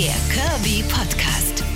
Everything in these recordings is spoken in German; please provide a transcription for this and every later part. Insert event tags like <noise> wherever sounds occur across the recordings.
Der Kirby Podcast.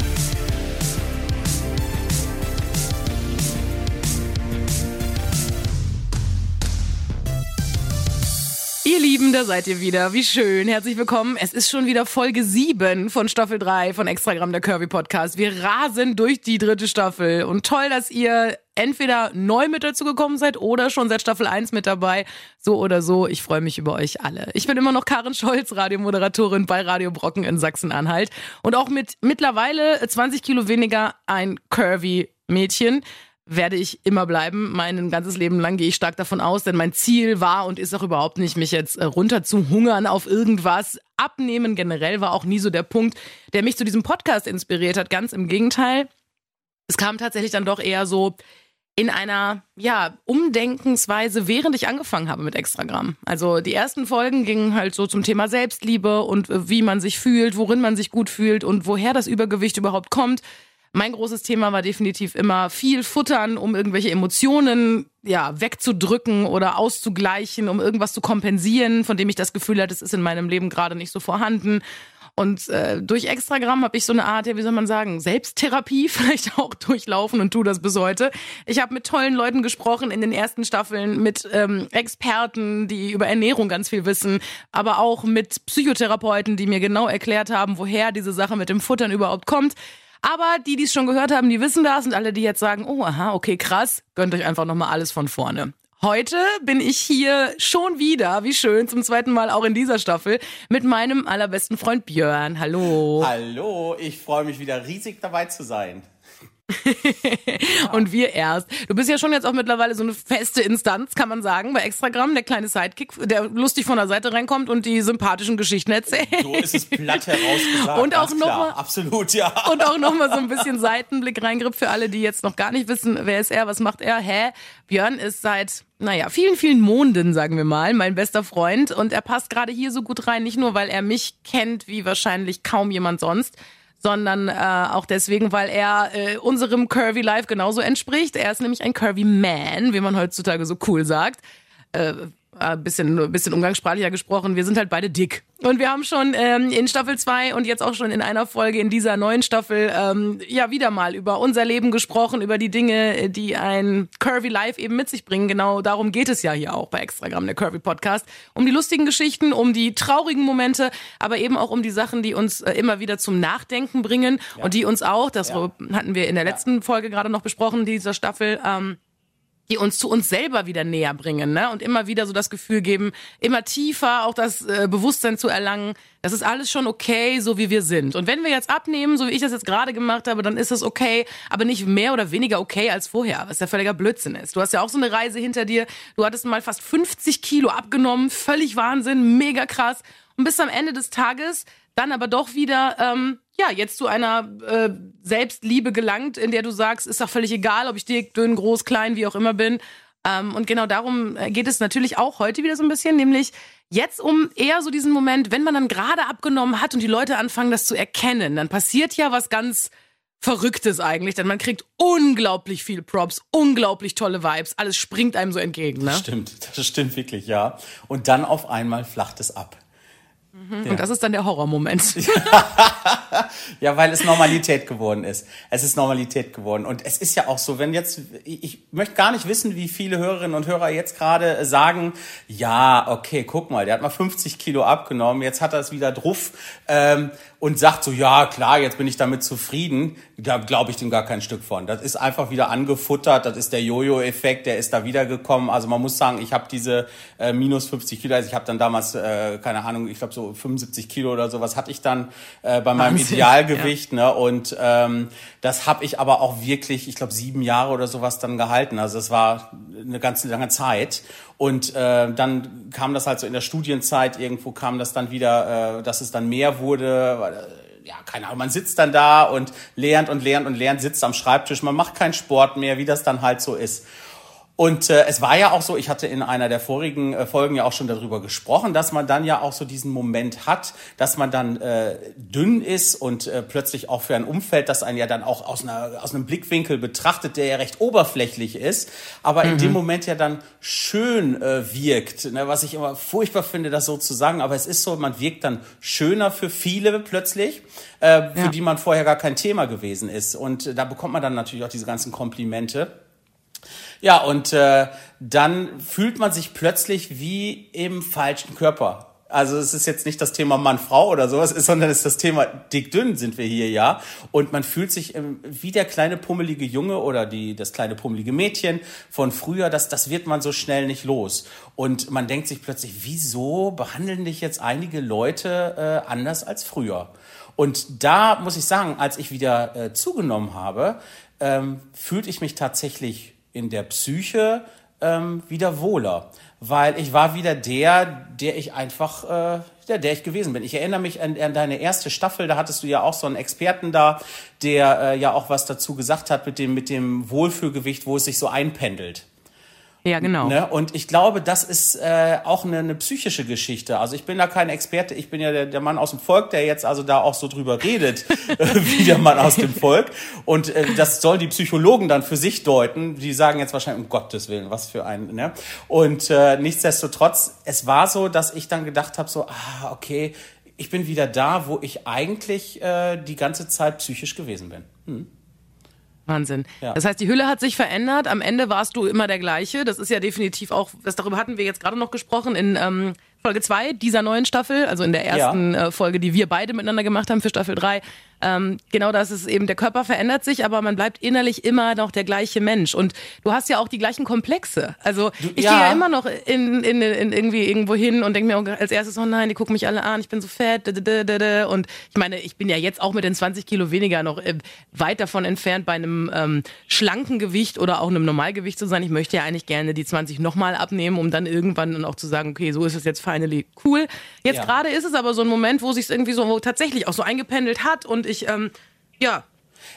Ihr Lieben, da seid ihr wieder. Wie schön. Herzlich willkommen. Es ist schon wieder Folge 7 von Staffel 3 von Extragramm der Kirby Podcast. Wir rasen durch die dritte Staffel. Und toll, dass ihr entweder neu mit dazu gekommen seid oder schon seit Staffel 1 mit dabei. So oder so. Ich freue mich über euch alle. Ich bin immer noch Karin Scholz, Radiomoderatorin bei Radio Brocken in Sachsen-Anhalt. Und auch mit mittlerweile 20 Kilo weniger ein Curvy Mädchen werde ich immer bleiben. Mein ganzes Leben lang gehe ich stark davon aus, denn mein Ziel war und ist auch überhaupt nicht, mich jetzt äh, runter zu hungern auf irgendwas. Abnehmen generell war auch nie so der Punkt, der mich zu diesem Podcast inspiriert hat. Ganz im Gegenteil. Es kam tatsächlich dann doch eher so in einer, ja, Umdenkensweise, während ich angefangen habe mit Extragramm. Also die ersten Folgen gingen halt so zum Thema Selbstliebe und äh, wie man sich fühlt, worin man sich gut fühlt und woher das Übergewicht überhaupt kommt. Mein großes Thema war definitiv immer viel futtern, um irgendwelche Emotionen ja wegzudrücken oder auszugleichen, um irgendwas zu kompensieren, von dem ich das Gefühl hatte, es ist in meinem Leben gerade nicht so vorhanden. Und äh, durch Extragramm habe ich so eine Art, ja, wie soll man sagen, Selbsttherapie <laughs> vielleicht auch durchlaufen und tu das bis heute. Ich habe mit tollen Leuten gesprochen in den ersten Staffeln, mit ähm, Experten, die über Ernährung ganz viel wissen, aber auch mit Psychotherapeuten, die mir genau erklärt haben, woher diese Sache mit dem Futtern überhaupt kommt. Aber die, die es schon gehört haben, die wissen das und alle, die jetzt sagen, oh, aha, okay, krass, gönnt euch einfach nochmal alles von vorne. Heute bin ich hier schon wieder, wie schön, zum zweiten Mal auch in dieser Staffel, mit meinem allerbesten Freund Björn. Hallo. Hallo, ich freue mich wieder riesig dabei zu sein. <laughs> und wir erst. Du bist ja schon jetzt auch mittlerweile so eine feste Instanz, kann man sagen, bei Extragramm, der kleine Sidekick, der lustig von der Seite reinkommt und die sympathischen Geschichten erzählt. So ist es platt herausgesagt. und auch nochmal. Absolut, ja. Und auch nochmal so ein bisschen Seitenblick reingriff für alle, die jetzt noch gar nicht wissen, wer ist er, was macht er, hä? Björn ist seit naja, vielen, vielen Monden, sagen wir mal, mein bester Freund. Und er passt gerade hier so gut rein, nicht nur, weil er mich kennt wie wahrscheinlich kaum jemand sonst, sondern äh, auch deswegen, weil er äh, unserem Curvy Life genauso entspricht. Er ist nämlich ein Curvy Man, wie man heutzutage so cool sagt. Äh, ein bisschen, bisschen umgangssprachlicher gesprochen, wir sind halt beide dick. Und wir haben schon ähm, in Staffel 2 und jetzt auch schon in einer Folge in dieser neuen Staffel ähm, ja wieder mal über unser Leben gesprochen, über die Dinge, die ein Curvy Life eben mit sich bringen. Genau darum geht es ja hier auch bei Extragramm, der Curvy Podcast. Um die lustigen Geschichten, um die traurigen Momente, aber eben auch um die Sachen, die uns äh, immer wieder zum Nachdenken bringen ja. und die uns auch, das ja. hatten wir in der letzten ja. Folge gerade noch besprochen, dieser Staffel, ähm, die uns zu uns selber wieder näher bringen ne? und immer wieder so das Gefühl geben, immer tiefer auch das äh, Bewusstsein zu erlangen, das ist alles schon okay, so wie wir sind. Und wenn wir jetzt abnehmen, so wie ich das jetzt gerade gemacht habe, dann ist das okay, aber nicht mehr oder weniger okay als vorher, was ja völliger Blödsinn ist. Du hast ja auch so eine Reise hinter dir, du hattest mal fast 50 Kilo abgenommen, völlig Wahnsinn, mega krass und bis am Ende des Tages dann aber doch wieder ähm, ja, jetzt zu einer äh, Selbstliebe gelangt, in der du sagst, ist doch völlig egal, ob ich dick, dünn, groß, klein, wie auch immer bin. Ähm, und genau darum äh, geht es natürlich auch heute wieder so ein bisschen, nämlich jetzt um eher so diesen Moment, wenn man dann gerade abgenommen hat und die Leute anfangen, das zu erkennen, dann passiert ja was ganz Verrücktes eigentlich, denn man kriegt unglaublich viel Props, unglaublich tolle Vibes, alles springt einem so entgegen. Ne? Das stimmt, das stimmt wirklich, ja. Und dann auf einmal flacht es ab. Mhm. Ja. Und das ist dann der Horrormoment. <laughs> ja, weil es Normalität geworden ist. Es ist Normalität geworden. Und es ist ja auch so, wenn jetzt, ich möchte gar nicht wissen, wie viele Hörerinnen und Hörer jetzt gerade sagen, ja, okay, guck mal, der hat mal 50 Kilo abgenommen, jetzt hat er es wieder drauf. Ähm, und sagt so, ja klar, jetzt bin ich damit zufrieden, da glaube ich dem gar kein Stück von. Das ist einfach wieder angefuttert, das ist der Jojo-Effekt, der ist da wiedergekommen. Also man muss sagen, ich habe diese äh, minus 50 Kilo, also ich habe dann damals, äh, keine Ahnung, ich glaube so 75 Kilo oder sowas hatte ich dann äh, bei meinem Wahnsinn, Idealgewicht. Ja. Ne? Und ähm, das habe ich aber auch wirklich, ich glaube sieben Jahre oder sowas dann gehalten. Also es war eine ganz lange Zeit. Und äh, dann kam das halt so in der Studienzeit, irgendwo kam das dann wieder, äh, dass es dann mehr wurde. Weil, äh, ja, keine Ahnung, man sitzt dann da und lernt und lernt und lernt, sitzt am Schreibtisch, man macht keinen Sport mehr, wie das dann halt so ist. Und äh, es war ja auch so, ich hatte in einer der vorigen äh, Folgen ja auch schon darüber gesprochen, dass man dann ja auch so diesen Moment hat, dass man dann äh, dünn ist und äh, plötzlich auch für ein Umfeld, das einen ja dann auch aus, einer, aus einem Blickwinkel betrachtet, der ja recht oberflächlich ist, aber mhm. in dem Moment ja dann schön äh, wirkt, ne, was ich immer furchtbar finde, das so zu sagen, aber es ist so, man wirkt dann schöner für viele plötzlich, äh, für ja. die man vorher gar kein Thema gewesen ist. Und äh, da bekommt man dann natürlich auch diese ganzen Komplimente. Ja, und äh, dann fühlt man sich plötzlich wie im falschen Körper. Also es ist jetzt nicht das Thema Mann-Frau oder sowas, <laughs> sondern es ist das Thema dick-dünn sind wir hier, ja. Und man fühlt sich ähm, wie der kleine pummelige Junge oder die, das kleine pummelige Mädchen von früher, das, das wird man so schnell nicht los. Und man denkt sich plötzlich, wieso behandeln dich jetzt einige Leute äh, anders als früher? Und da muss ich sagen, als ich wieder äh, zugenommen habe, ähm, fühlte ich mich tatsächlich in der Psyche ähm, wieder wohler, weil ich war wieder der, der ich einfach, äh, der, der ich gewesen bin. Ich erinnere mich an, an deine erste Staffel, da hattest du ja auch so einen Experten da, der äh, ja auch was dazu gesagt hat mit dem, mit dem Wohlfühlgewicht, wo es sich so einpendelt. Ja, genau. Ne? Und ich glaube, das ist äh, auch eine, eine psychische Geschichte. Also ich bin da kein Experte, ich bin ja der, der Mann aus dem Volk, der jetzt also da auch so drüber redet, <laughs> wie der Mann aus dem Volk. Und äh, das sollen die Psychologen dann für sich deuten. Die sagen jetzt wahrscheinlich, um Gottes Willen, was für ein. Ne? Und äh, nichtsdestotrotz, es war so, dass ich dann gedacht habe, so, ah, okay, ich bin wieder da, wo ich eigentlich äh, die ganze Zeit psychisch gewesen bin. Hm. Wahnsinn. Ja. Das heißt, die Hülle hat sich verändert. Am Ende warst du immer der gleiche. Das ist ja definitiv auch, das darüber hatten wir jetzt gerade noch gesprochen in ähm, Folge 2 dieser neuen Staffel, also in der ersten ja. äh, Folge, die wir beide miteinander gemacht haben für Staffel 3. Ähm, genau das ist eben, der Körper verändert sich, aber man bleibt innerlich immer noch der gleiche Mensch. Und du hast ja auch die gleichen Komplexe. Also ich ja. gehe ja immer noch in, in, in irgendwie irgendwo hin und denke mir als erstes, oh nein, die gucken mich alle an, ich bin so fett. Und ich meine, ich bin ja jetzt auch mit den 20 Kilo weniger noch äh, weit davon entfernt, bei einem ähm, schlanken Gewicht oder auch einem Normalgewicht zu sein. Ich möchte ja eigentlich gerne die 20 nochmal abnehmen, um dann irgendwann dann auch zu sagen, okay, so ist es jetzt finally cool. Jetzt ja. gerade ist es aber so ein Moment, wo sich irgendwie so tatsächlich auch so eingependelt hat und ich ich, ähm, ja,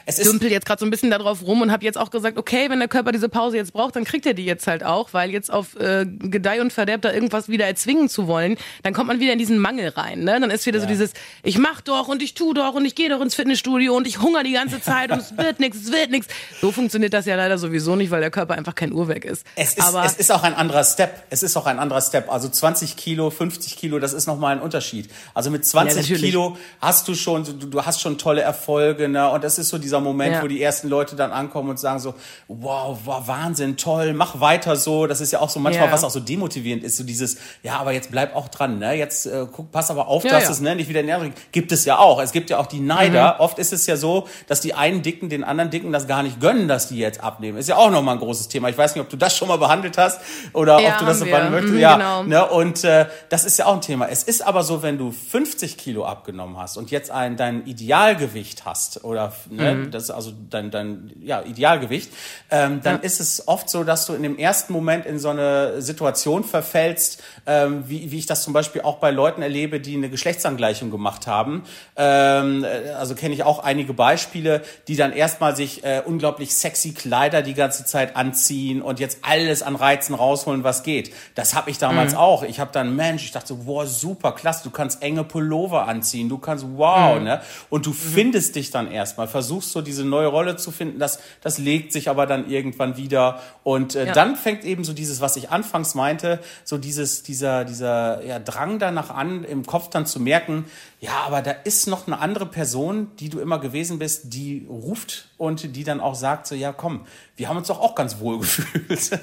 es ist dümpel jetzt gerade so ein bisschen darauf rum und habe jetzt auch gesagt, okay, wenn der Körper diese Pause jetzt braucht, dann kriegt er die jetzt halt auch, weil jetzt auf äh, Gedeih und Verderb da irgendwas wieder erzwingen zu wollen, dann kommt man wieder in diesen Mangel rein. Ne? Dann ist wieder ja. so dieses, ich mach doch und ich tu doch und ich gehe doch ins Fitnessstudio und ich hungere die ganze Zeit und es <laughs> wird nichts, es wird nichts. So funktioniert das ja leider sowieso nicht, weil der Körper einfach kein Uhrwerk ist. Es ist, Aber es ist auch ein anderer Step. Es ist auch ein anderer Step. Also 20 Kilo, 50 Kilo, das ist nochmal ein Unterschied. Also mit 20 ja, Kilo hast du schon, du, du hast schon tolle Erfolge, ne? Und das ist so dieser Moment, ja. wo die ersten Leute dann ankommen und sagen so, wow, wow, Wahnsinn, toll, mach weiter so. Das ist ja auch so manchmal, ja. was auch so demotivierend ist, so dieses, ja, aber jetzt bleib auch dran, ne? Jetzt äh, guck, pass aber auf, ja, dass es ne, nicht wieder nervig gibt es ja auch. Es gibt ja auch die Neider. Mhm. Oft ist es ja so, dass die einen Dicken den anderen Dicken das gar nicht gönnen, dass die jetzt abnehmen. Ist ja auch nochmal ein großes Thema. Ich weiß nicht, ob du das schon mal behandelt hast oder ob du das so behandeln möchtest. Mhm, ja, genau. ne? Und äh, das ist ja auch ein Thema. Es ist aber so, wenn du 50 Kilo abgenommen hast und jetzt ein dein Idealgewicht hast oder ne, mhm. das also dein, dein ja, Idealgewicht, ähm, dann ja. ist es oft so, dass du in dem ersten Moment in so eine Situation verfällst, ähm, wie, wie ich das zum Beispiel auch bei Leuten erlebe, die eine Geschlechtsangleichung gemacht haben. Ähm, äh, also kenne ich auch einige Beispiele, die dann erstmal sich äh, unglaublich sexy Kleider die ganze Zeit anziehen und jetzt alles an Reizen rausholen, was geht. Das habe ich damals mhm. auch. Ich habe dann, Mensch, ich dachte, wow, super, klasse, du kannst enge Pullover anziehen, du kannst, wow, mhm. ne? Und du mhm. findest dich dann erstmal, versuchst so diese neue Rolle zu finden, das, das legt sich aber dann irgendwann wieder. Und äh, ja. dann fängt eben so dieses, was ich anfangs meinte, so dieses, dieser, dieser ja, Drang danach an, im Kopf dann zu merken, ja, aber da ist noch eine andere Person, die du immer gewesen bist, die ruft und die dann auch sagt so, ja komm, wir haben uns doch auch ganz wohl <laughs> gefühlt. <laughs>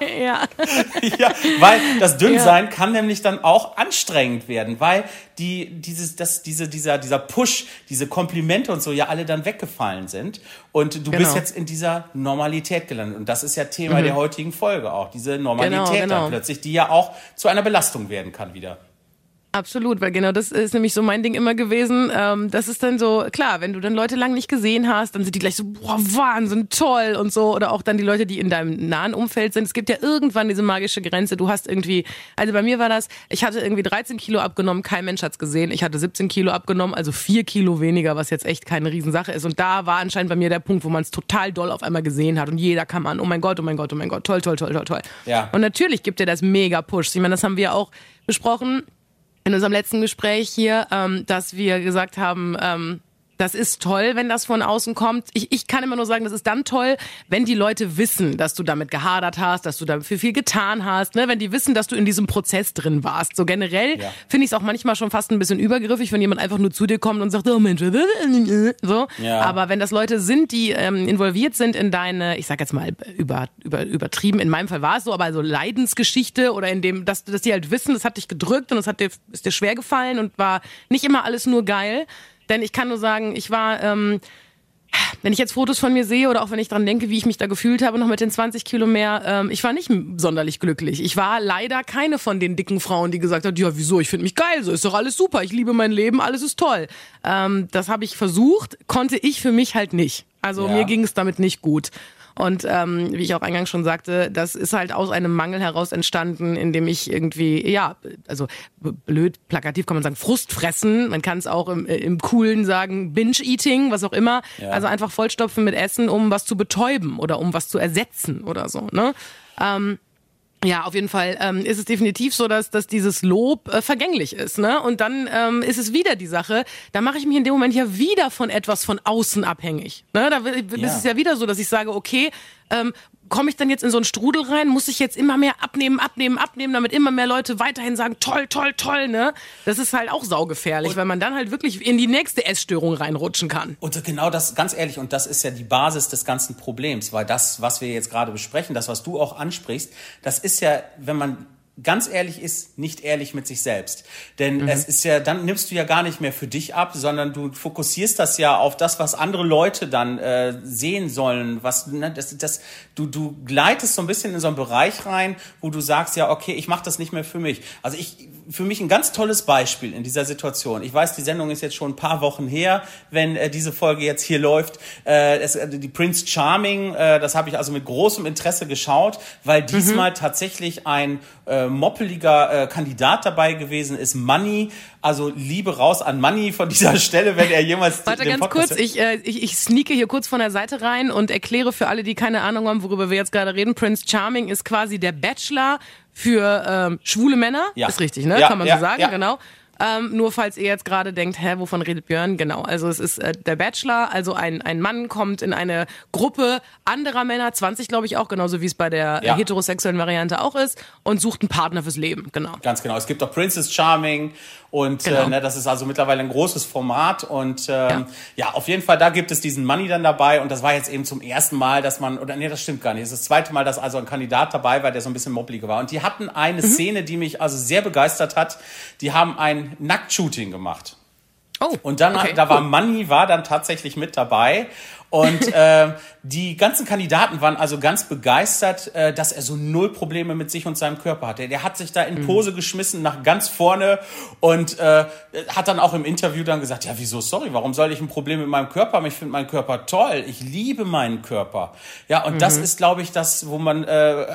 ja. ja, weil das Dünnsein ja. kann nämlich dann auch anstrengend werden, weil die, dieses, das, diese, dieser, dieser Push, diese Komplimente und so ja alle dann weggefallen sind und du genau. bist jetzt in dieser Normalität gelandet und das ist ja Thema mhm. der heutigen Folge auch, diese Normalität genau, genau. dann plötzlich, die ja auch zu einer Belastung werden kann wieder. Absolut, weil genau das ist nämlich so mein Ding immer gewesen. Ähm, das ist dann so, klar, wenn du dann Leute lang nicht gesehen hast, dann sind die gleich so, boah, Wahnsinn, toll und so. Oder auch dann die Leute, die in deinem nahen Umfeld sind. Es gibt ja irgendwann diese magische Grenze. Du hast irgendwie, also bei mir war das, ich hatte irgendwie 13 Kilo abgenommen, kein Mensch hat's gesehen. Ich hatte 17 Kilo abgenommen, also vier Kilo weniger, was jetzt echt keine Riesensache ist. Und da war anscheinend bei mir der Punkt, wo man es total doll auf einmal gesehen hat und jeder kam an, oh mein Gott, oh mein Gott, oh mein Gott, toll, toll, toll, toll, toll. Ja. Und natürlich gibt dir das mega Push. Ich meine, das haben wir auch besprochen in unserem letzten Gespräch hier, ähm, dass wir gesagt haben, ähm, das ist toll, wenn das von außen kommt. Ich, ich kann immer nur sagen, das ist dann toll, wenn die Leute wissen, dass du damit gehadert hast, dass du dafür viel getan hast, ne? wenn die wissen, dass du in diesem Prozess drin warst. So generell Ja. finde ich es auch manchmal schon fast ein bisschen übergriffig, wenn jemand einfach nur zu dir kommt und sagt, oh Mensch, <laughs> so. Ja. Aber wenn das Leute sind, die ähm, involviert sind in deine, ich sag jetzt mal über, über, übertrieben, in meinem Fall war es so, aber so Leidensgeschichte oder in dem, dass, dass die halt wissen, das hat dich gedrückt und es hat dir, ist dir schwer gefallen und war nicht immer alles nur geil. Denn ich kann nur sagen, ich war, ähm, wenn ich jetzt Fotos von mir sehe oder auch wenn ich dran denke, wie ich mich da gefühlt habe, noch mit den 20 Kilo mehr, ähm, ich war nicht sonderlich glücklich. Ich war leider keine von den dicken Frauen, die gesagt hat, ja, wieso, ich finde mich geil, so ist doch alles super, ich liebe mein Leben, alles ist toll. Ähm, das habe ich versucht, konnte ich für mich halt nicht. Also Ja. mir ging es damit nicht gut. Und ähm, wie ich auch eingangs schon sagte, das ist halt aus einem Mangel heraus entstanden, in dem ich irgendwie, ja, also blöd, plakativ kann man sagen, Frust fressen. Man kann es auch im, äh, im Coolen sagen, Binge-Eating, was auch immer. Ja. Also einfach vollstopfen mit Essen, um was zu betäuben oder um was zu ersetzen oder so. Ne? Ähm, ja, auf jeden Fall ähm, ist es definitiv so, dass, dass dieses Lob äh, vergänglich ist. Ne? Und dann ähm, ist es wieder die Sache, da mache ich mich in dem Moment ja wieder von etwas von außen abhängig. Ne? Da Ja. ist es ja wieder so, dass ich sage, okay, ähm, komme ich dann jetzt in so einen Strudel rein, muss ich jetzt immer mehr abnehmen, abnehmen, abnehmen, damit immer mehr Leute weiterhin sagen, toll, toll, toll, ne? Das ist halt auch saugefährlich, weil man dann halt wirklich in die nächste Essstörung reinrutschen kann. Und genau das, ganz ehrlich, und das ist ja die Basis des ganzen Problems, weil das, was wir jetzt gerade besprechen, das, was du auch ansprichst, das ist ja, wenn man ganz ehrlich ist, nicht ehrlich mit sich selbst. Denn es ist ja, dann nimmst du ja gar nicht mehr für dich ab, sondern du fokussierst das ja auf das, was andere Leute dann äh, sehen sollen. Was, ne, das, das, du, du gleitest so ein bisschen in so einen Bereich rein, wo du sagst, ja, okay, ich mache das nicht mehr für mich. Also ich, für mich ein ganz tolles Beispiel in dieser Situation. Ich weiß, die Sendung ist jetzt schon ein paar Wochen her, wenn äh, diese Folge jetzt hier läuft. Äh, es, äh, die Prince Charming, äh, das habe ich also mit großem Interesse geschaut, weil diesmal tatsächlich ein äh, moppeliger äh, Kandidat dabei gewesen ist, Money. Also Liebe raus an Money von dieser Stelle, wenn er jemals Warte ganz Podcast kurz, ich, äh, ich, ich sneake hier kurz von der Seite rein und erkläre für alle, die keine Ahnung haben, worüber wir jetzt gerade reden. Prince Charming ist quasi der Bachelor für ähm, schwule Männer. Ja. Ist richtig, ne? Ja, Kann man ja, so sagen, genau. Ähm, nur falls ihr jetzt gerade denkt, hä, wovon redet Björn? Genau, also es ist äh, der Bachelor, also ein, ein Mann kommt in eine Gruppe anderer Männer, 20 glaube ich auch, genauso wie es bei der Ja. äh, heterosexuellen Variante auch ist, und sucht einen Partner fürs Leben, genau. Ganz genau. Es gibt auch Princess Charming und Genau. äh, ne, das ist also mittlerweile ein großes Format und ähm, Ja. ja. auf jeden Fall da gibt es diesen Money dann dabei und das war jetzt eben zum ersten Mal, dass man oder nee, das stimmt gar nicht. Es ist das zweite Mal, dass also ein Kandidat dabei war, der so ein bisschen moppeliger war und die hatten eine Mhm. Szene, die mich also sehr begeistert hat. Die haben ein Nacktshooting gemacht. Oh, Und dann, okay, da war cool. Money war dann tatsächlich mit dabei. Und ähm, die ganzen Kandidaten waren also ganz begeistert, äh, dass er so null Probleme mit sich und seinem Körper hatte. Der hat sich da Mhm. in Pose geschmissen nach ganz vorne und äh, hat dann auch im Interview dann gesagt, ja wieso, sorry, warum soll ich ein Problem mit meinem Körper haben? Ich finde meinen Körper toll, ich liebe meinen Körper. Ja, und das Mhm. ist, glaube ich, das, wo man äh,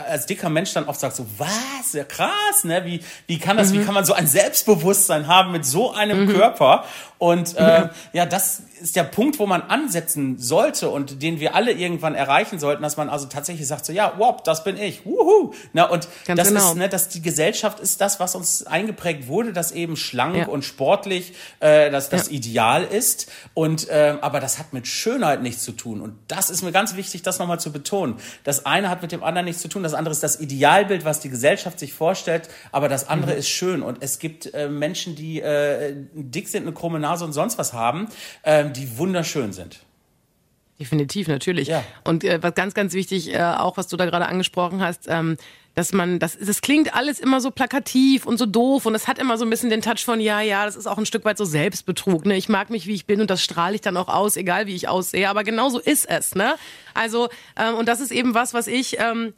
als dicker Mensch dann oft sagt, so was, ja krass, ne? Wie, wie kann das, wie kann man so ein Selbstbewusstsein haben mit so einem Körper? Und <laughs> äh, ja, das ist der Punkt, wo man ansetzen sollte und den wir alle irgendwann erreichen sollten, dass man also tatsächlich sagt so, ja, wow, das bin ich, wuhu. Na, und Ganz das genau. ist, ne, dass die Gesellschaft ist das, was uns eingeprägt wurde, dass eben schlank Ja. und sportlich äh, dass das Ja. Ideal ist. Und äh, aber das hat mit Schönheit nichts zu tun. Und das ist mir ganz wichtig, das nochmal zu betonen. Das eine hat mit dem anderen nichts zu tun. Das andere ist das Idealbild, was die Gesellschaft sich vorstellt. Aber das andere Mhm. ist schön. Und es gibt äh, Menschen, die äh, dick sind, eine krumme Nase und sonst was haben, ähm, die wunderschön sind. Definitiv, natürlich. Ja. Und äh, was ganz, ganz wichtig, äh, auch was du da gerade angesprochen hast, ähm, dass man, das, das klingt alles immer so plakativ und so doof und es hat immer so ein bisschen den Touch von, ja, ja, das ist auch ein Stück weit so Selbstbetrug. Ne? Ich mag mich, wie ich bin und das strahle ich dann auch aus, egal wie ich aussehe. Aber genau so ist es. Ne? Also, ähm, und das ist eben was, was ich... Ähm,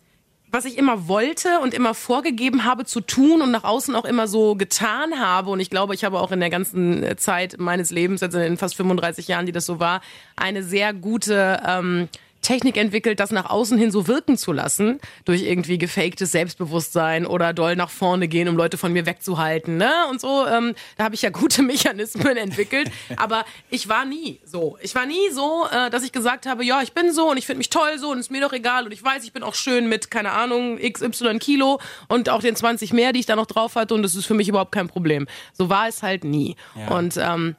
was ich immer wollte und immer vorgegeben habe zu tun und nach außen auch immer so getan habe. Und ich glaube, ich habe auch in der ganzen Zeit meines Lebens, also in den fast 35 Jahren, die das so war, eine sehr gute ähm, Technik entwickelt, das nach außen hin so wirken zu lassen, durch irgendwie gefaktes Selbstbewusstsein oder doll nach vorne gehen, um Leute von mir wegzuhalten, ne? Und so, ähm, da habe ich ja gute <laughs> Mechanismen entwickelt. Aber ich war nie so. Ich war nie so, äh, dass ich gesagt habe, ja, ich bin so und ich finde mich toll so und ist mir doch egal und ich weiß, ich bin auch schön mit, keine Ahnung, XY Kilo und auch den 20 mehr, die ich da noch drauf hatte und das ist für mich überhaupt kein Problem. So war es halt nie. Ja. Und ähm,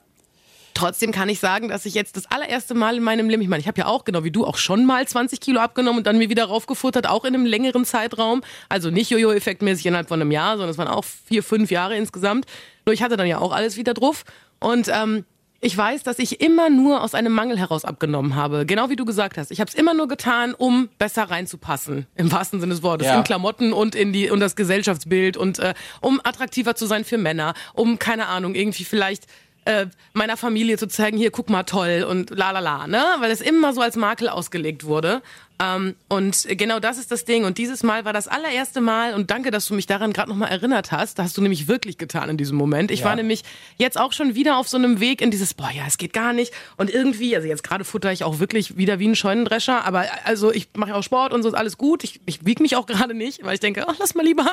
Trotzdem kann ich sagen, dass ich jetzt das allererste Mal in meinem Leben, ich meine, ich habe ja auch, genau wie du, auch schon mal 20 Kilo abgenommen und dann mir wieder raufgefuttert, auch in einem längeren Zeitraum. Also nicht Jojo-Effektmäßig innerhalb von einem Jahr, sondern es waren auch vier, fünf Jahre insgesamt. Nur ich hatte dann ja auch alles wieder drauf. Und ähm, ich weiß, dass ich immer nur aus einem Mangel heraus abgenommen habe. Genau wie du gesagt hast. Ich habe es immer nur getan, um besser reinzupassen. Im wahrsten Sinne des Wortes. Ja. In Klamotten und in die und das Gesellschaftsbild und äh, um attraktiver zu sein für Männer. Um, keine Ahnung, irgendwie vielleicht äh, meiner Familie zu zeigen, hier guck mal toll und la la la, ne? Weil es immer so als Makel ausgelegt wurde. Ähm, und genau das ist das Ding. Und dieses Mal war das allererste Mal, und danke, dass du mich daran gerade nochmal erinnert hast. Da hast du nämlich wirklich getan in diesem Moment. Ich ja. war nämlich jetzt auch schon wieder auf so einem Weg in dieses, boah, ja, es geht gar nicht. Und irgendwie, also jetzt gerade futter ich auch wirklich wieder wie ein Scheunendrescher, aber also ich mache auch Sport und so ist alles gut. Ich, ich wiege mich auch gerade nicht, weil ich denke, ach, lass mal lieber.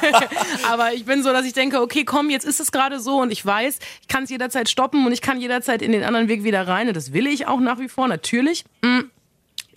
<laughs> aber ich bin so, dass ich denke, okay, komm, jetzt ist es gerade so und ich weiß, ich kann es jederzeit stoppen und ich kann jederzeit in den anderen Weg wieder rein. Und das will ich auch nach wie vor, natürlich. Mhm.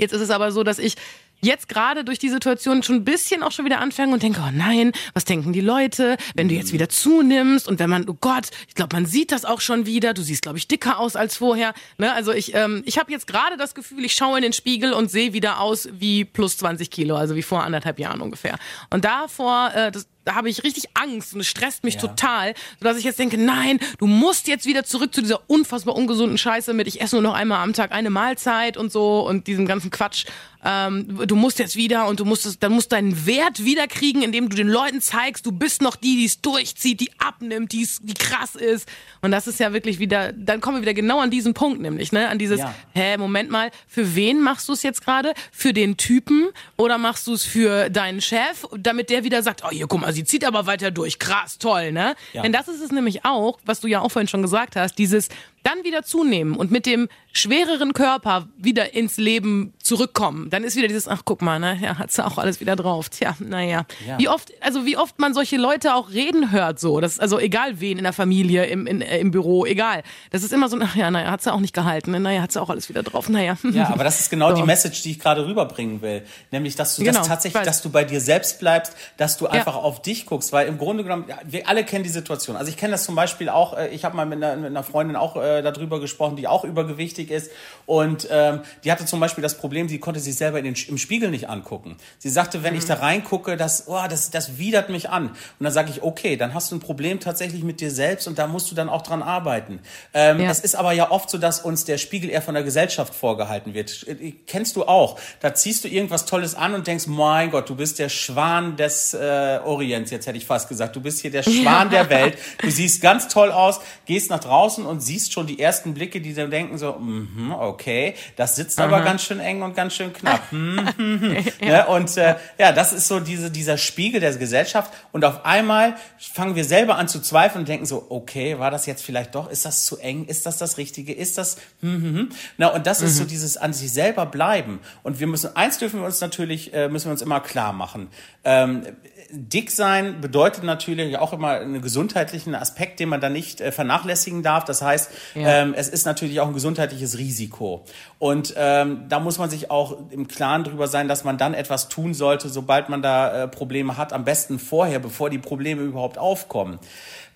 Jetzt ist es aber so, dass ich jetzt gerade durch die Situation schon ein bisschen auch schon wieder anfange und denke, oh nein, was denken die Leute, wenn du jetzt wieder zunimmst und wenn man, oh Gott, ich glaube, man sieht das auch schon wieder, du siehst, glaube ich, dicker aus als vorher. Ne? Also ich, ähm, ich habe jetzt gerade das Gefühl, ich schaue in den Spiegel und sehe wieder aus wie plus 20 Kilo, also wie vor anderthalb Jahren ungefähr. Und davor, äh, das, da habe ich richtig Angst und es stresst mich ja. total, sodass ich jetzt denke, nein, du musst jetzt wieder zurück zu dieser unfassbar ungesunden Scheiße mit, ich esse nur noch einmal am Tag eine Mahlzeit und so und diesem ganzen Quatsch. Ähm, du musst jetzt wieder und du musst es, dann musst deinen Wert wiederkriegen, indem du den Leuten zeigst, du bist noch die, die es durchzieht, die abnimmt, die, die krass ist. Und das ist ja wirklich wieder, dann kommen wir wieder genau an diesen Punkt nämlich, ne, an dieses, ja. hä, Moment mal, für wen machst du es jetzt gerade? Für den Typen oder machst du es für deinen Chef, damit der wieder sagt, oh hier, guck mal, sie zieht aber weiter durch. Krass, toll, ne? Ja. Denn das ist es nämlich auch, was du ja auch vorhin schon gesagt hast, dieses dann wieder zunehmen und mit dem schwereren Körper wieder ins Leben zurückkommen, dann ist wieder dieses, ach guck mal, ne, ja, hat's auch alles wieder drauf. Tja, naja. Ja. Wie oft, also wie oft man solche Leute auch reden hört, so, das ist also egal wen in der Familie, im, in, äh, im Büro, egal. Das ist immer so, ach ja, naja, hat's ja auch nicht gehalten, ne, naja, hat's auch alles wieder drauf, naja. Ja, aber das ist genau so. die Message, die ich gerade rüberbringen will. Nämlich, dass du genau, das tatsächlich, dass du bei dir selbst bleibst, dass du einfach ja. auf dich guckst, weil im Grunde genommen, wir alle kennen die Situation. Also ich kenne das zum Beispiel auch, äh, ich habe mal mit einer, mit einer Freundin auch äh, darüber gesprochen, die auch übergewichtig ist. Und ähm, die hatte zum Beispiel das Problem, sie konnte sich selber den, im Spiegel nicht angucken. Sie sagte, wenn mhm. ich da reingucke, das, oh, das, das widert mich an. Und dann sage ich, okay, dann hast du ein Problem tatsächlich mit dir selbst und da musst du dann auch dran arbeiten. Ähm, ja. Es ist aber ja oft so, dass uns der Spiegel eher von der Gesellschaft vorgehalten wird. Äh, kennst du auch. Da ziehst du irgendwas Tolles an und denkst, mein Gott, du bist der Schwan des äh, Orients, jetzt hätte ich fast gesagt. Du bist hier der Schwan der Welt. Du siehst ganz toll aus, gehst nach draußen und siehst schon die ersten Blicke, die dann denken so, mm okay, das sitzt Aha. aber ganz schön eng und ganz schön knapp. <laughs> Hm, hm, hm. ja. Ne? Und äh, ja, das ist so diese, dieser Spiegel der Gesellschaft. Und auf einmal fangen wir selber an zu zweifeln und denken so, okay, war das jetzt vielleicht doch? Ist das zu eng? Ist das das Richtige? Ist das? Hm, hm, hm. Na, und das mhm. ist so mhm. dieses an sich selber bleiben. Und wir müssen eins dürfen wir uns natürlich äh, müssen wir uns immer klar machen. Ähm, dick sein bedeutet natürlich auch immer einen gesundheitlichen Aspekt, den man da nicht äh, vernachlässigen darf. Das heißt, ja. ähm, es ist natürlich auch ein gesundheitliches Risiko. Und ähm, da muss man sich auch im Klaren drüber sein, dass man dann etwas tun sollte, sobald man da äh, Probleme hat. Am besten vorher, bevor die Probleme überhaupt aufkommen.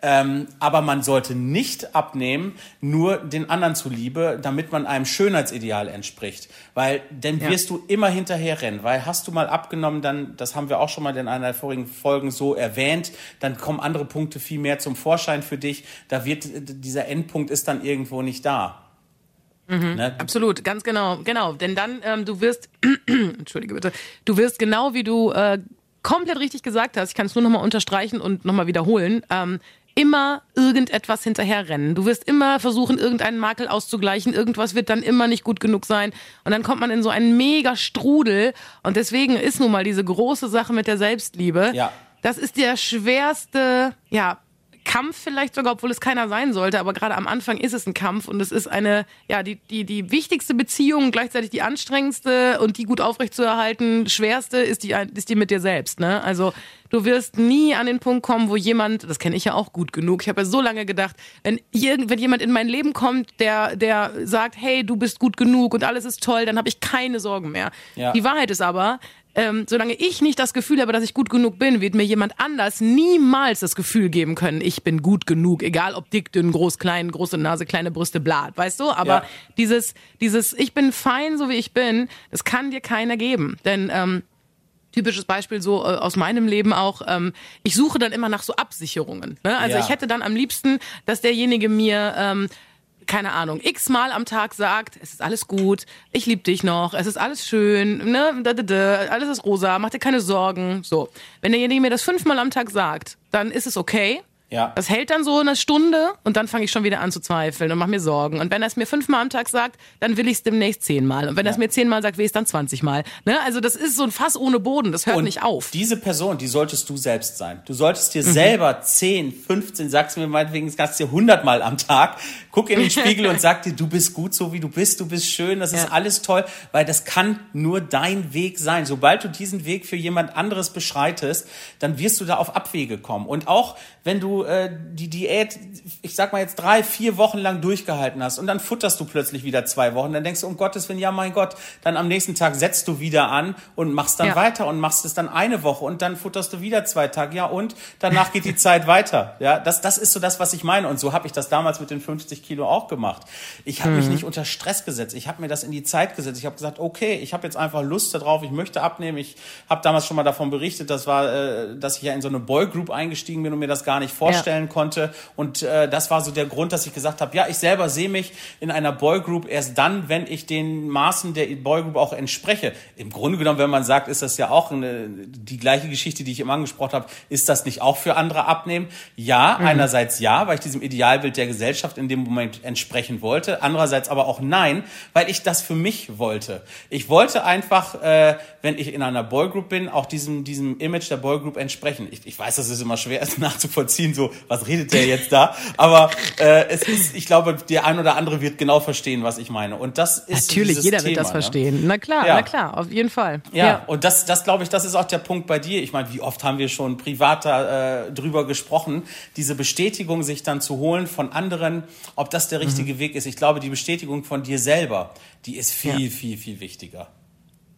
Ähm, aber man sollte nicht abnehmen, nur den anderen zuliebe, damit man einem Schönheitsideal entspricht. Weil dann ja. wirst du immer hinterher rennen. Weil hast du mal abgenommen, dann, das haben wir auch schon mal in einer der Folgen so erwähnt, dann kommen andere Punkte viel mehr zum Vorschein für dich. Da wird, dieser Endpunkt ist dann irgendwo nicht da. Mhm, ne? Absolut, ganz genau, genau. Denn dann, ähm, du wirst, <clears throat> entschuldige bitte, du wirst genau wie du äh, komplett richtig gesagt hast, ich kann es nur nochmal unterstreichen und nochmal wiederholen, ähm, immer irgendetwas hinterherrennen. Du wirst immer versuchen, irgendeinen Makel auszugleichen. Irgendwas wird dann immer nicht gut genug sein. Und dann kommt man in so einen mega Strudel. Und deswegen ist nun mal diese große Sache mit der Selbstliebe. Ja. Das ist der schwerste, ja, Kampf vielleicht sogar, obwohl es keiner sein sollte, aber gerade am Anfang ist es ein Kampf und es ist eine, ja, die, die, die wichtigste Beziehung, gleichzeitig die anstrengendste und die gut aufrechtzuerhalten, schwerste ist die, ist die mit dir selbst, ne? Also, du wirst nie an den Punkt kommen, wo jemand, das kenne ich ja auch gut genug, ich habe ja so lange gedacht, wenn, wenn jemand in mein Leben kommt, der, der sagt, hey, du bist gut genug und alles ist toll, dann habe ich keine Sorgen mehr. Ja. Die Wahrheit ist aber, ähm, solange ich nicht das Gefühl habe, dass ich gut genug bin, wird mir jemand anders niemals das Gefühl geben können, ich bin gut genug, egal ob dick, dünn, groß, klein, große Nase, kleine Brüste, blat, weißt du? Aber Ja. dieses, dieses, ich bin fein, so wie ich bin, das kann dir keiner geben. Denn ähm, typisches Beispiel so äh, aus meinem Leben auch, ähm, ich suche dann immer nach so Absicherungen. Ne? Also Ja. ich hätte dann am liebsten, dass derjenige mir ähm, keine Ahnung, x-mal am Tag sagt, es ist alles gut, ich liebe dich noch, es ist alles schön, ne, da, da, da, alles ist rosa, mach dir keine Sorgen. So. Wenn derjenige mir das fünfmal am Tag sagt, dann ist es okay. Ja. Das hält dann so eine Stunde und dann fange ich schon wieder an zu zweifeln und mache mir Sorgen. Und wenn er es mir fünfmal am Tag sagt, dann will ich es demnächst zehnmal. Und wenn er es mir zehnmal sagt, will ich es dann zwanzigmal. Ne? Also das ist so ein Fass ohne Boden, das hört Und nicht auf. Diese Person, die solltest du selbst sein. Du solltest Mhm. dir selber 10, 15, sagst mir meinetwegen, sagst dir 100 Mal am Tag, guck in den Spiegel <laughs> und sag dir, du bist gut so wie du bist, du bist schön, das ist Ja. alles toll, weil das kann nur dein Weg sein. Sobald du diesen Weg für jemand anderes beschreitest, dann wirst du da auf Abwege kommen. Und auch wenn du äh, die Diät, ich sag mal jetzt drei, vier Wochen lang durchgehalten hast und dann futterst du plötzlich wieder zwei Wochen, dann denkst du, um Gottes Willen, ja mein Gott, dann am nächsten Tag setzt du wieder an und machst dann Ja. weiter und machst es dann eine Woche und dann futterst du wieder zwei Tage, ja und danach geht die <laughs> Zeit weiter. Ja, das, das ist so das, was ich meine und so habe ich das damals mit den 50 Kilo auch gemacht. Ich habe Mhm. mich nicht unter Stress gesetzt, ich habe mir das in die Zeit gesetzt. Ich habe gesagt, okay, ich habe jetzt einfach Lust darauf, ich möchte abnehmen. Ich habe damals schon mal davon berichtet, das war, äh, dass ich ja in so eine Boygroup eingestiegen bin und mir das gar nicht vorstellen konnte und äh, das war so der Grund, dass ich gesagt habe, ja, ich selber sehe mich in einer Boygroup erst dann, wenn ich den Maßen der Boygroup auch entspreche. Im Grunde genommen, wenn man sagt, ist das ja auch eine, die gleiche Geschichte, die ich eben angesprochen habe, ist das nicht auch für andere abnehmen? Ja, einerseits ja, weil ich diesem Idealbild der Gesellschaft in dem Moment entsprechen wollte, andererseits aber auch nein, weil ich das für mich wollte. Ich wollte einfach, äh, wenn ich in einer Boygroup bin, auch diesem, diesem Image der Boygroup entsprechen. Ich, ich weiß, das ist immer schwer ist <laughs> nachzuvollziehen, so, was redet der jetzt da? Aber äh, es ist, ich glaube, der ein oder andere wird genau verstehen, was ich meine. Und das ist Natürlich, jeder Thema, wird das ne? verstehen. Na klar, Ja. na klar, auf jeden Fall. Ja, und das, das glaube ich, das ist auch der Punkt bei dir. Ich meine, wie oft haben wir schon privater äh, drüber gesprochen, diese Bestätigung sich dann zu holen von anderen, ob das der richtige Weg ist. Ich glaube, die Bestätigung von dir selber, die ist viel, Ja. viel, viel wichtiger.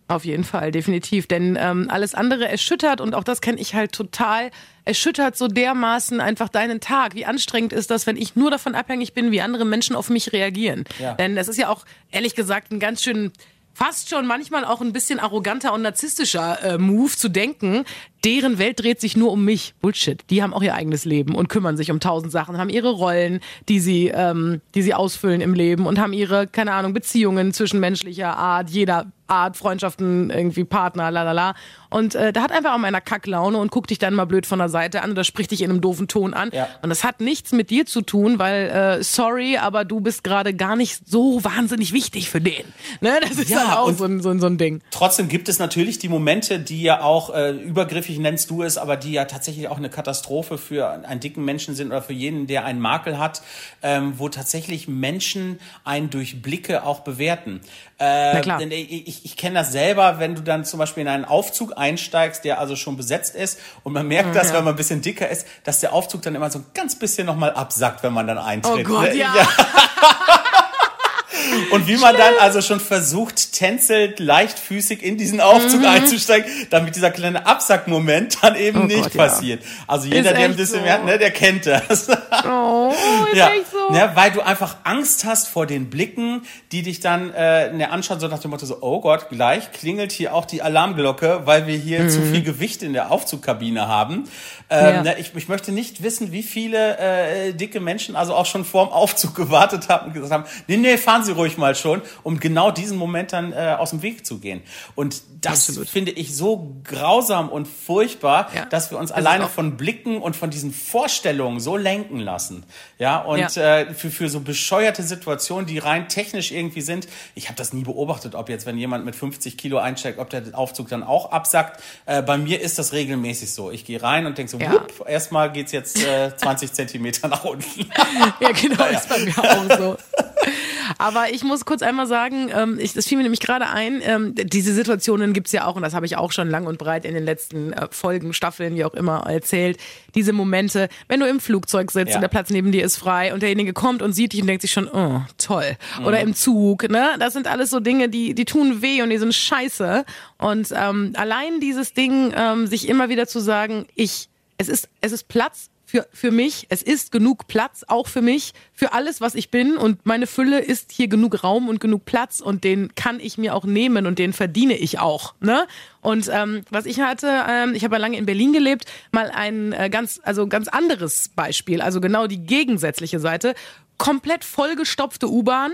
Auf jeden Fall, definitiv. Denn ähm, alles andere erschüttert, und auch das kenne ich halt total, erschüttert so dermaßen einfach deinen Tag. Wie anstrengend ist das, wenn ich nur davon abhängig bin, wie andere Menschen auf mich reagieren? Ja. Denn das ist ja auch, ehrlich gesagt, ein ganz schön fast schon manchmal auch ein bisschen arroganter und narzisstischer äh, Move zu denken, deren Welt dreht sich nur um mich. Bullshit. Die haben auch ihr eigenes Leben und kümmern sich um tausend Sachen, haben ihre Rollen, die sie, ähm, die sie ausfüllen im Leben und haben ihre, keine Ahnung, Beziehungen zwischenmenschlicher Art, jeder Art, Freundschaften, irgendwie Partner, la la la. Und äh, da hat einfach auch mal einer Kacklaune und guckt dich dann mal blöd von der Seite an oder spricht dich in einem doofen Ton an. Ja. Und das hat nichts mit dir zu tun, weil, äh, sorry, aber du bist gerade gar nicht so wahnsinnig wichtig für den. Ne? Das ist Ja, auch so ein, so, ein, so ein Ding. Trotzdem gibt es natürlich die Momente, die ja auch äh, übergriffig nennst du es, aber die ja tatsächlich auch eine Katastrophe für einen dicken Menschen sind oder für jeden, der einen Makel hat, ähm, wo tatsächlich Menschen einen durch Blicke auch bewerten. Äh, Na klar. Denn ich, ich, kenne das selber, wenn du dann zum Beispiel in einen Aufzug einsteigst, der also schon besetzt ist und man merkt das, wenn man ein bisschen dicker ist, dass der Aufzug dann immer so ein ganz bisschen nochmal absackt, wenn man dann eintritt. Oh Gott, ne? ja. <laughs> Und wie man dann also schon versucht, tänzelt, leichtfüßig in diesen Aufzug einzusteigen, damit dieser kleine Absackmoment dann eben Mhm. Oh nicht Gott, ja. passiert. Also jeder, der ein bisschen so. mehr hat, ne, der kennt das. Oh, ist ja, echt so. ne, weil du einfach Angst hast vor den Blicken, die dich dann äh, ne, anschauen, so nach dem Motto so, oh Gott, gleich klingelt hier auch die Alarmglocke, weil wir hier zu viel Gewicht in der Aufzugkabine haben. Ähm. Ja. ich, ich möchte nicht wissen, wie viele äh, dicke Menschen also auch schon vorm Aufzug <laughs> gewartet haben und gesagt haben, nee, nee, fahren Sie ruhig mal schon, um genau diesen Moment dann äh, aus dem Weg zu gehen. Und das Absolut. finde ich so grausam und furchtbar, Ja. dass wir uns Das alleine von Blicken und von diesen Vorstellungen so lenken lassen. Ja, und Ja. Äh, für, für so bescheuerte Situationen, die rein technisch irgendwie sind. Ich habe das nie beobachtet, ob jetzt, wenn jemand mit 50 Kilo einsteigt, ob der den Aufzug dann auch absackt. Äh, bei mir ist das regelmäßig so. Ich gehe rein und denke so, Ja. erstmal geht's jetzt äh, 20 Zentimeter nach unten. <laughs> Ja, genau, ist bei mir auch so. Aber ich muss kurz einmal sagen, ähm, ich, das fiel mir nämlich gerade ein, ähm, diese Situationen gibt's ja auch, und das habe ich auch schon lang und breit in den letzten äh, Folgen, Staffeln, wie auch immer, erzählt. Diese Momente, wenn du im Flugzeug sitzt Ja. und der Platz neben dir ist frei und derjenige kommt und sieht dich und denkt sich schon, oh, toll. Oder im Zug, ne? Das sind alles so Dinge, die, die tun weh und die sind scheiße. Und ähm, allein dieses Ding, ähm, sich immer wieder zu sagen, ich, es ist, es ist Platz für, für mich. Es ist genug Platz, auch für mich, für alles, was ich bin. Und meine Fülle ist hier genug Raum und genug Platz und den kann ich mir auch nehmen und den verdiene ich auch. Ne? Und ähm, was ich hatte, ähm, ich habe ja lange in Berlin gelebt, mal ein äh, ganz, also ganz anderes Beispiel, also genau die gegensätzliche Seite. Komplett vollgestopfte U-Bahn.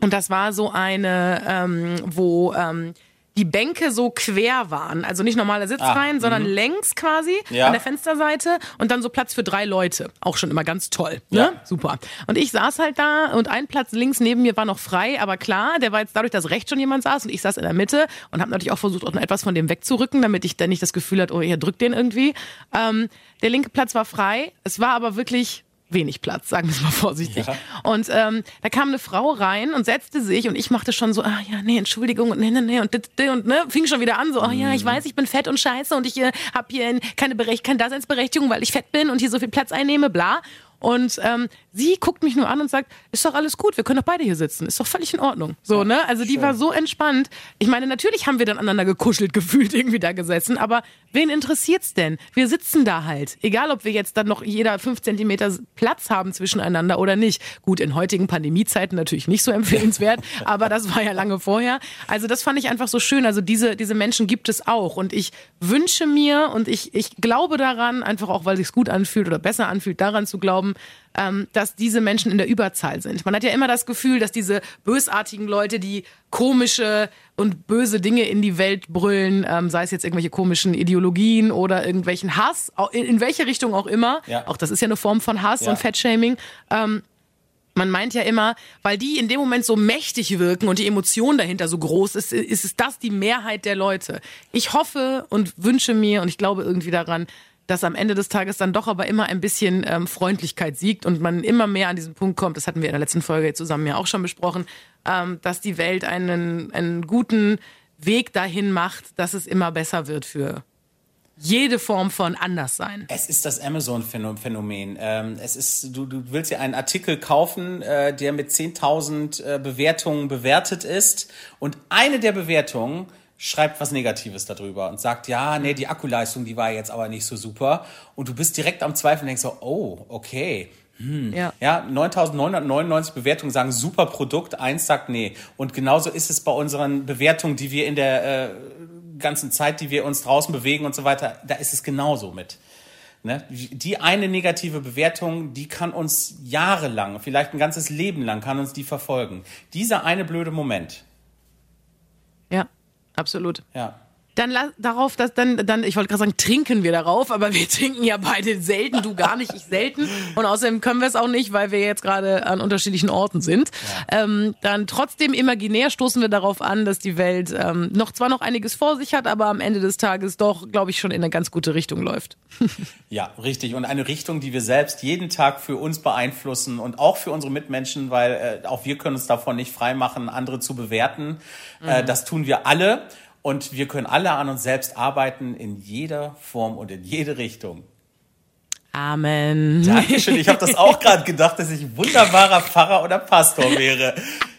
Und das war so eine, ähm, wo ähm, die Bänke so quer waren. Also nicht normale Sitzreihen, sondern längs quasi Ja. an der Fensterseite und dann so Platz für drei Leute. Auch schon immer ganz toll. Ne? Ja. Super. Und ich saß halt da und ein Platz links neben mir war noch frei, aber klar, der war jetzt dadurch, dass rechts schon jemand saß und ich saß in der Mitte und habe natürlich auch versucht, auch noch etwas von dem wegzurücken, damit ich dann nicht das Gefühl hatte, oh, ihr drückt den irgendwie. Ähm, der linke Platz war frei. Es war aber wirklich wenig Platz, sagen wir es mal vorsichtig. Ja. Und ähm, da kam eine Frau rein und setzte sich und ich machte schon so, ah ja, nee, Entschuldigung und nee, nee, nee und dit, dit, und ne, fing schon wieder an so, ah ja, ich weiß, ich bin fett und scheiße und ich äh, habe hier keine, keine Daseinsberechtigung, weil ich fett bin und hier so viel Platz einnehme, bla. Und ähm, sie guckt mich nur an und sagt, ist doch alles gut, wir können doch beide hier sitzen, ist doch völlig in Ordnung. So, ne? Also die war so entspannt. Ich meine, natürlich haben wir dann aneinander gekuschelt <laughs> gefühlt irgendwie da gesessen, aber wen interessiert's denn? Wir sitzen da halt. Egal, ob wir jetzt dann noch jeder fünf Zentimeter Platz haben zwischeneinander oder nicht. Gut, in heutigen Pandemiezeiten natürlich nicht so empfehlenswert, <laughs> aber das war ja lange vorher. Also das fand ich einfach so schön. Also diese, diese Menschen gibt es auch. Und ich wünsche mir und ich, ich glaube daran, einfach auch, weil sich's gut anfühlt oder besser anfühlt, daran zu glauben, ähm, dass diese Menschen in der Überzahl sind. Man hat ja immer das Gefühl, dass diese bösartigen Leute, die komische und böse Dinge in die Welt brüllen, ähm, sei es jetzt irgendwelche komischen Ideologien oder irgendwelchen Hass, in, in welche Richtung auch immer, Ja. auch das ist ja eine Form von Hass Ja. und Fettshaming, ähm, man meint ja immer, weil die in dem Moment so mächtig wirken und die Emotion dahinter so groß ist, ist es das die Mehrheit der Leute. Ich hoffe und wünsche mir und ich glaube irgendwie daran, dass am Ende des Tages dann doch aber immer ein bisschen ähm, Freundlichkeit siegt und man immer mehr an diesen Punkt kommt, das hatten wir in der letzten Folge zusammen ja auch schon besprochen, ähm, dass die Welt einen, einen guten Weg dahin macht, dass es immer besser wird für jede Form von Anderssein. Es ist das Amazon-Phänomen. Ähm, es ist, du, du willst ja einen Artikel kaufen, äh, der mit 10.000 äh, Bewertungen bewertet ist und eine der Bewertungen schreibt was Negatives darüber und sagt, ja, nee, die Akkuleistung, die war jetzt aber nicht so super und du bist direkt am Zweifeln und denkst so, oh, okay. Ja. Ja, 9.999 Bewertungen sagen super Produkt, eins sagt nee. Und genauso ist es bei unseren Bewertungen, die wir in der äh, ganzen Zeit, die wir uns draußen bewegen und so weiter, da ist es genauso mit. Ne? Die eine negative Bewertung, die kann uns jahrelang, vielleicht ein ganzes Leben lang, kann uns die verfolgen. Dieser eine blöde Moment. Ja, absolut. Ja. Dann la- darauf, dass dann, dann, ich wollte gerade sagen, trinken wir darauf, aber wir <laughs> trinken ja beide selten, du gar nicht, ich selten. Und außerdem können wir es auch nicht, weil wir jetzt gerade an unterschiedlichen Orten sind. Ähm, dann trotzdem imaginär stoßen wir darauf an, dass die Welt ähm, noch zwar noch einiges vor sich hat, aber am Ende des Tages doch, glaube ich, schon in eine ganz gute Richtung läuft. <laughs> Ja, richtig. Und eine Richtung, die wir selbst jeden Tag für uns beeinflussen und auch für unsere Mitmenschen, weil äh, auch wir können uns davon nicht freimachen, andere zu bewerten. Äh, das tun wir alle. Und wir können alle an uns selbst arbeiten in jeder Form und in jede Richtung. Amen. Dankeschön. Ich habe das auch <laughs> gerade gedacht, dass ich ein wunderbarer Pfarrer oder Pastor wäre.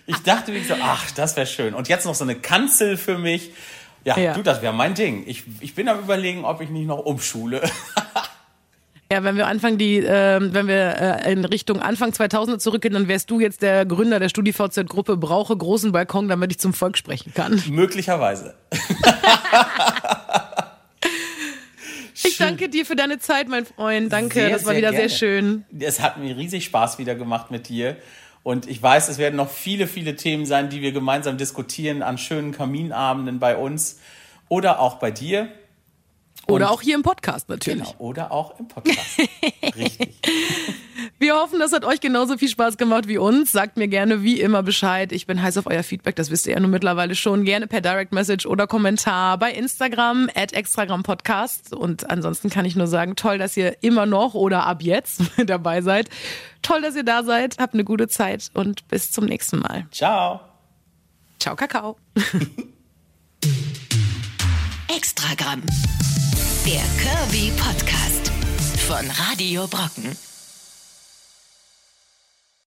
Ich dachte mir so, ach, das wäre schön. Und jetzt noch so eine Kanzel für mich. Ja, Ja. du, das wäre mein Ding. Ich, ich bin am überlegen, ob ich nicht noch umschule. <laughs> Ja, wenn wir Anfang die, ähm, wenn wir äh, in Richtung Anfang 2000 zurückgehen, dann wärst du jetzt der Gründer der StudiVZ-Gruppe Brauche großen Balkon, damit ich zum Volk sprechen kann. Möglicherweise. <laughs> Ich danke dir für deine Zeit, mein Freund. Danke, Sehr, das war wieder gerne. sehr schön. Es hat mir riesig Spaß wieder gemacht mit dir. Und ich weiß, es werden noch viele, viele Themen sein, die wir gemeinsam diskutieren an schönen Kaminabenden bei uns oder auch bei dir. Oder auch hier im Podcast natürlich. Genau, oder auch im Podcast. <laughs> Richtig. Wir hoffen, das hat euch genauso viel Spaß gemacht wie uns. Sagt mir gerne wie immer Bescheid. Ich bin heiß auf euer Feedback, das wisst ihr ja nun mittlerweile schon. Gerne per Direct Message oder Kommentar bei Instagram at Extragram Podcast. Und ansonsten kann ich nur sagen, toll, dass ihr immer noch oder ab jetzt <laughs> dabei seid. Toll, dass ihr da seid. Habt eine gute Zeit und bis zum nächsten Mal. Ciao. Ciao, Kakao. <laughs> Extragramm. Der Kirby Podcast von Radio Brocken.